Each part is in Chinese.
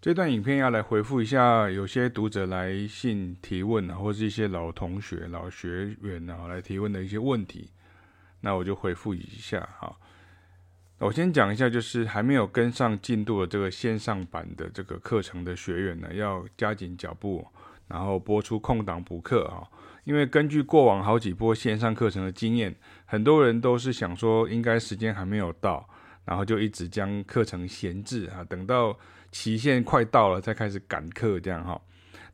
这段影片要来回复一下有些读者来信提问啊，或是一些老同学、老学员啊来提问的一些问题，那我就回复一下哈。我先讲一下，就是还没有跟上进度的这个线上版的这个课程的学员呢，要加紧脚步，然后播出空档补课啊。因为根据过往好几波线上课程的经验，很多人都是想说应该时间还没有到，然后就一直将课程闲置啊，等到。期限快到了，再开始赶课这样哈，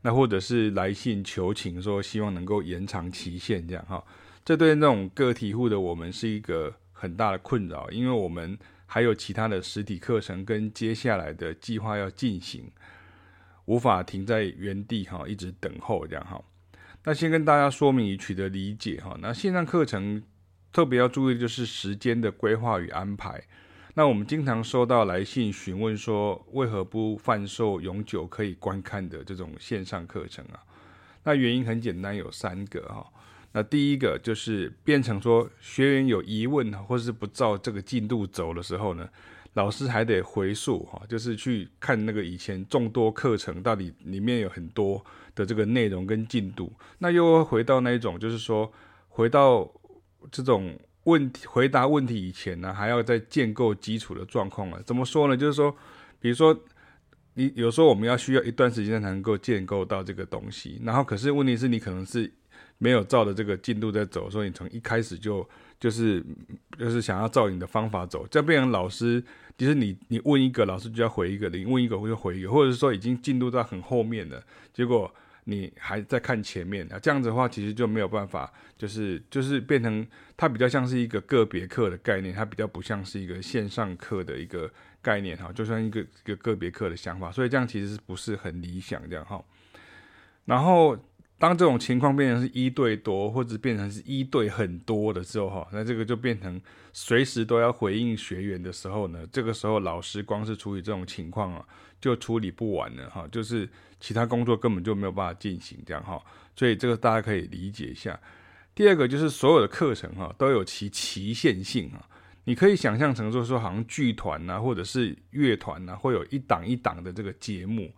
那或者是来信求情说希望能够延长期限这样哈，这对那种个体户的我们是一个很大的困扰，因为我们还有其他的实体课程跟接下来的计划要进行，无法停在原地哈，一直等候这样哈。那先跟大家说明以取得理解哈，那线上课程特别要注意的就是时间的规划与安排。那我们经常收到来信询问说，为何不贩售永久可以观看的这种线上课程啊？那原因很简单，有三个哈。那第一个就是变成说，学员有疑问或是不照这个进度走的时候呢，老师还得回溯哈，就是去看那个以前众多课程到底里面有很多的这个内容跟进度，那又回到那一种，就是说回到这种。问题回答问题以前呢，还要再建构基础的状况了。怎么说呢？就是说，比如说，你有时候我们要需要一段时间才能够建构到这个东西。然后，可是问题是你可能是没有照着这个进度在走，所以你从一开始就就是就是想要照你的方法走，这样变成老师，其实你你问一个，老师就要回一个；你问一个，就回一个，或者是说已经进度到很后面了，结果。你还在看前面啊？这样子的话，其实就没有办法，就是就是变成它比较像是一个个别课的概念，它比较不像是一个线上课的一个概念哈，就像一个一个个别课的想法，所以这样其实不是很理想这样哈？然后当这种情况变成是一对多，或者变成是一对很多的时候哈，那这个就变成随时都要回应学员的时候呢，这个时候老师光是处理这种情况啊，就处理不完了哈，就是。其他工作根本就没有办法进行，这样哈，所以这个大家可以理解一下。第二个就是所有的课程哈都有其期限性啊，你可以想象成说说，好像剧团呐或者是乐团呐，会有一档一档的这个节目，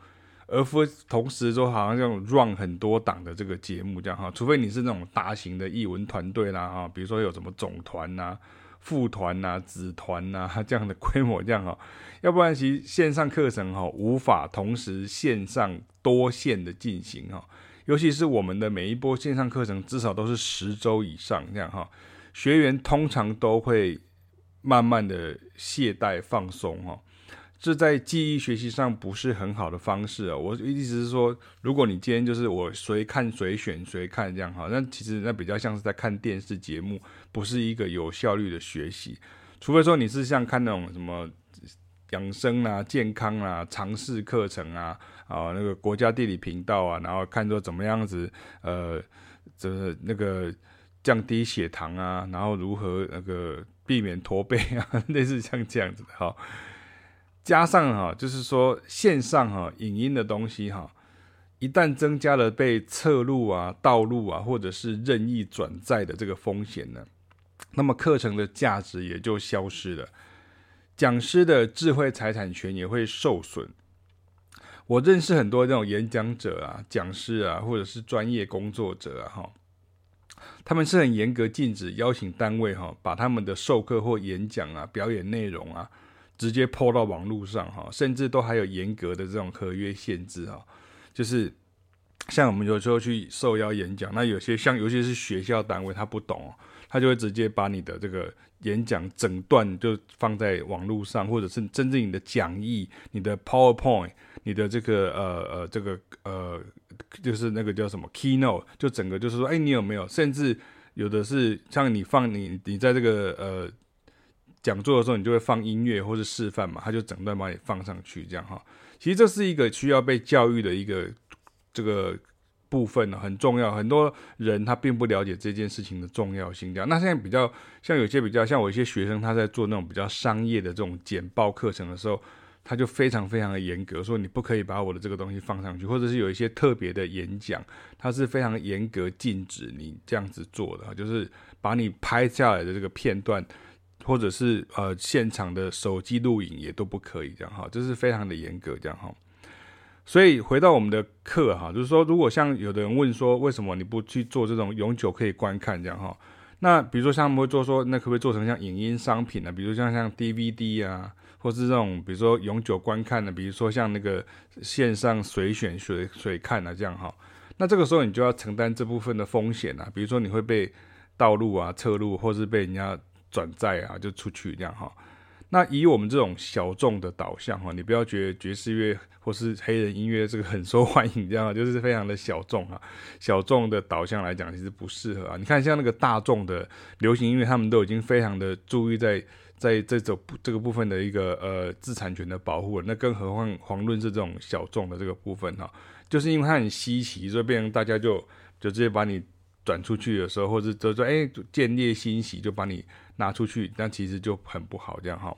而不同时说好像这种 run 很多档的这个节目这样哈，除非你是那种大型的艺文团队啦哈，比如说有什么总团呐。副团呐、子团呐，这样的规模这样哈，要不然其实线上课程哈无法同时线上多线的进行哈，尤其是我们的每一波线上课程至少都是十周以上这样哈，学员通常都会慢慢的懈怠放松哈。这在记忆学习上不是很好的方式啊！我意思是说，如果你今天就是我随看随选随看这样哈，那其实那比较像是在看电视节目，不是一个有效率的学习。除非说你是像看那种什么养生啊、健康啊、常识课程啊，啊那个国家地理频道啊，然后看说怎么样子呃，这那个降低血糖啊，然后如何那个避免驼背啊，类似像这样子的哈。加上哈，就是说线上哈影音的东西哈，一旦增加了被侧录啊、盗录啊，或者是任意转载的这个风险呢，那么课程的价值也就消失了，讲师的智慧财产权也会受损。我认识很多这种演讲者啊、讲师啊，或者是专业工作者啊，哈，他们是很严格禁止邀请单位哈，把他们的授课或演讲啊、表演内容啊。直接 PO 到网络上哈，甚至都还有严格的这种合约限制哈，就是像我们有时候去受邀演讲，那有些像尤其是学校单位，他不懂，他就会直接把你的这个演讲整段就放在网络上，或者是真正你的讲义、你的 PowerPoint、你的这个呃呃这个呃就是那个叫什么 Keynote，就整个就是说，哎，你有没有？甚至有的是像你放你你在这个呃。讲座的时候，你就会放音乐或者示范嘛，他就整段把你放上去，这样哈。其实这是一个需要被教育的一个这个部分呢，很重要。很多人他并不了解这件事情的重要性。这样，那现在比较像有些比较像我一些学生，他在做那种比较商业的这种简报课程的时候，他就非常非常的严格，说你不可以把我的这个东西放上去，或者是有一些特别的演讲，他是非常严格禁止你这样子做的，就是把你拍下来的这个片段。或者是呃现场的手机录影也都不可以这样哈，这是非常的严格这样哈。所以回到我们的课哈，就是说，如果像有的人问说，为什么你不去做这种永久可以观看这样哈？那比如说像他们会做说，那可不可以做成像影音商品呢？比如像像 DVD 啊，或是这种比如说永久观看的，比如说像那个线上随选随随看啊这样哈。那这个时候你就要承担这部分的风险啊，比如说你会被盗录啊、侧录，或是被人家转载啊，就出去这样哈。那以我们这种小众的导向哈，你不要觉得爵士乐或是黑人音乐这个很受欢迎，这样 就是非常的小众啊。小众的导向来讲，其实不适合啊。你看像那个大众的流行音乐，他们都已经非常的注意在在这种这个部分的一个呃自产权的保护了。那更何况遑论是这种小众的这个部分哈，就是因为它很稀奇，所以变成大家就就直接把你转出去的时候，或者就说哎见猎心喜就把你。拿出去，那其实就很不好，这样哈。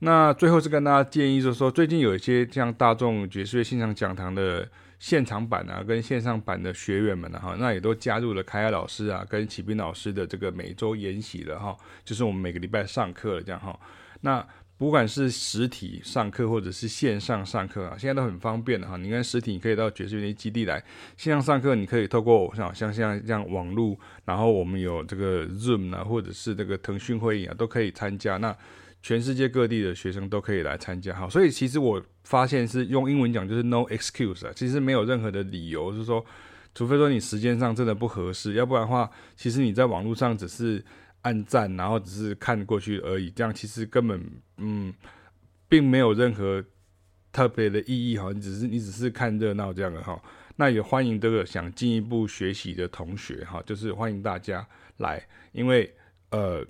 那最后是跟大家建议，就是说最近有一些像大众爵士乐现场讲堂的现场版啊，跟线上版的学员们呢，哈，那也都加入了凯凯老师啊，跟启斌老师的这个每周研习了哈，就是我们每个礼拜上课了这样哈。那不管是实体上课或者是线上上课啊，现在都很方便的哈。你看实体你可以到爵士乐基地来，线上上课你可以透过像像像这样网络，然后我们有这个 Zoom 啊，或者是这个腾讯会议啊，都可以参加。那全世界各地的学生都可以来参加哈。所以其实我发现是用英文讲就是 No excuse 啊，其实没有任何的理由，是说，除非说你时间上真的不合适，要不然的话，其实你在网络上只是。按赞，然后只是看过去而已，这样其实根本嗯，并没有任何特别的意义哈。你只是你只是看热闹这样的哈。那也欢迎这个想进一步学习的同学哈，就是欢迎大家来，因为呃，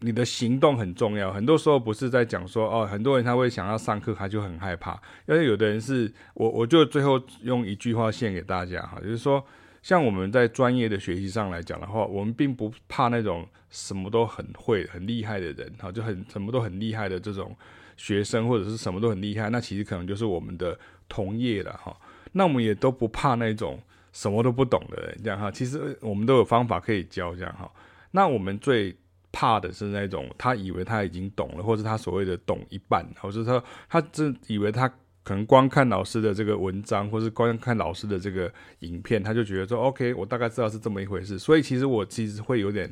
你的行动很重要。很多时候不是在讲说哦，很多人他会想要上课，他就很害怕。因为有的人是我，我就最后用一句话献给大家哈，就是说。像我们在专业的学习上来讲的话，我们并不怕那种什么都很会、很厉害的人，哈，就很什么都很厉害的这种学生，或者是什么都很厉害，那其实可能就是我们的同业了，哈。那我们也都不怕那种什么都不懂的人，这样哈。其实我们都有方法可以教，这样哈。那我们最怕的是那种他以为他已经懂了，或者他所谓的懂一半，或者他他真以为他。可能光看老师的这个文章，或是光看老师的这个影片，他就觉得说，OK，我大概知道是这么一回事。所以其实我其实会有点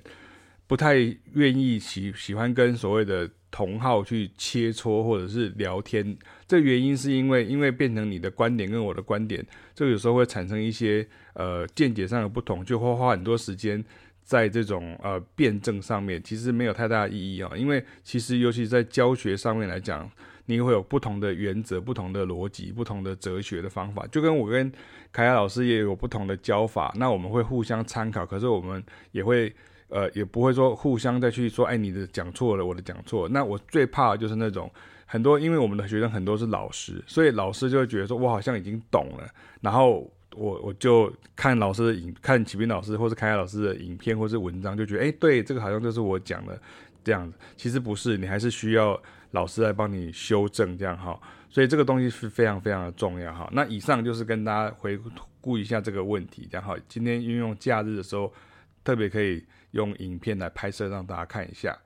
不太愿意喜喜欢跟所谓的同好去切磋或者是聊天。这原因是因为，因为变成你的观点跟我的观点，这个有时候会产生一些呃见解上的不同，就会花很多时间在这种呃辩证上面，其实没有太大意义啊。因为其实尤其在教学上面来讲。你会有不同的原则、不同的逻辑、不同的哲学的方法，就跟我跟凯亚老师也有不同的教法。那我们会互相参考，可是我们也会呃，也不会说互相再去说，哎，你的讲错了，我的讲错了。那我最怕的就是那种很多，因为我们的学生很多是老师，所以老师就会觉得说，我好像已经懂了。然后我我就看老师的影，看启斌老师或是凯雅老师的影片或是文章，就觉得，哎，对，这个好像就是我讲的这样子。其实不是，你还是需要。老师来帮你修正，这样哈，所以这个东西是非常非常的重要哈。那以上就是跟大家回顾一下这个问题，然后今天运用假日的时候，特别可以用影片来拍摄，让大家看一下。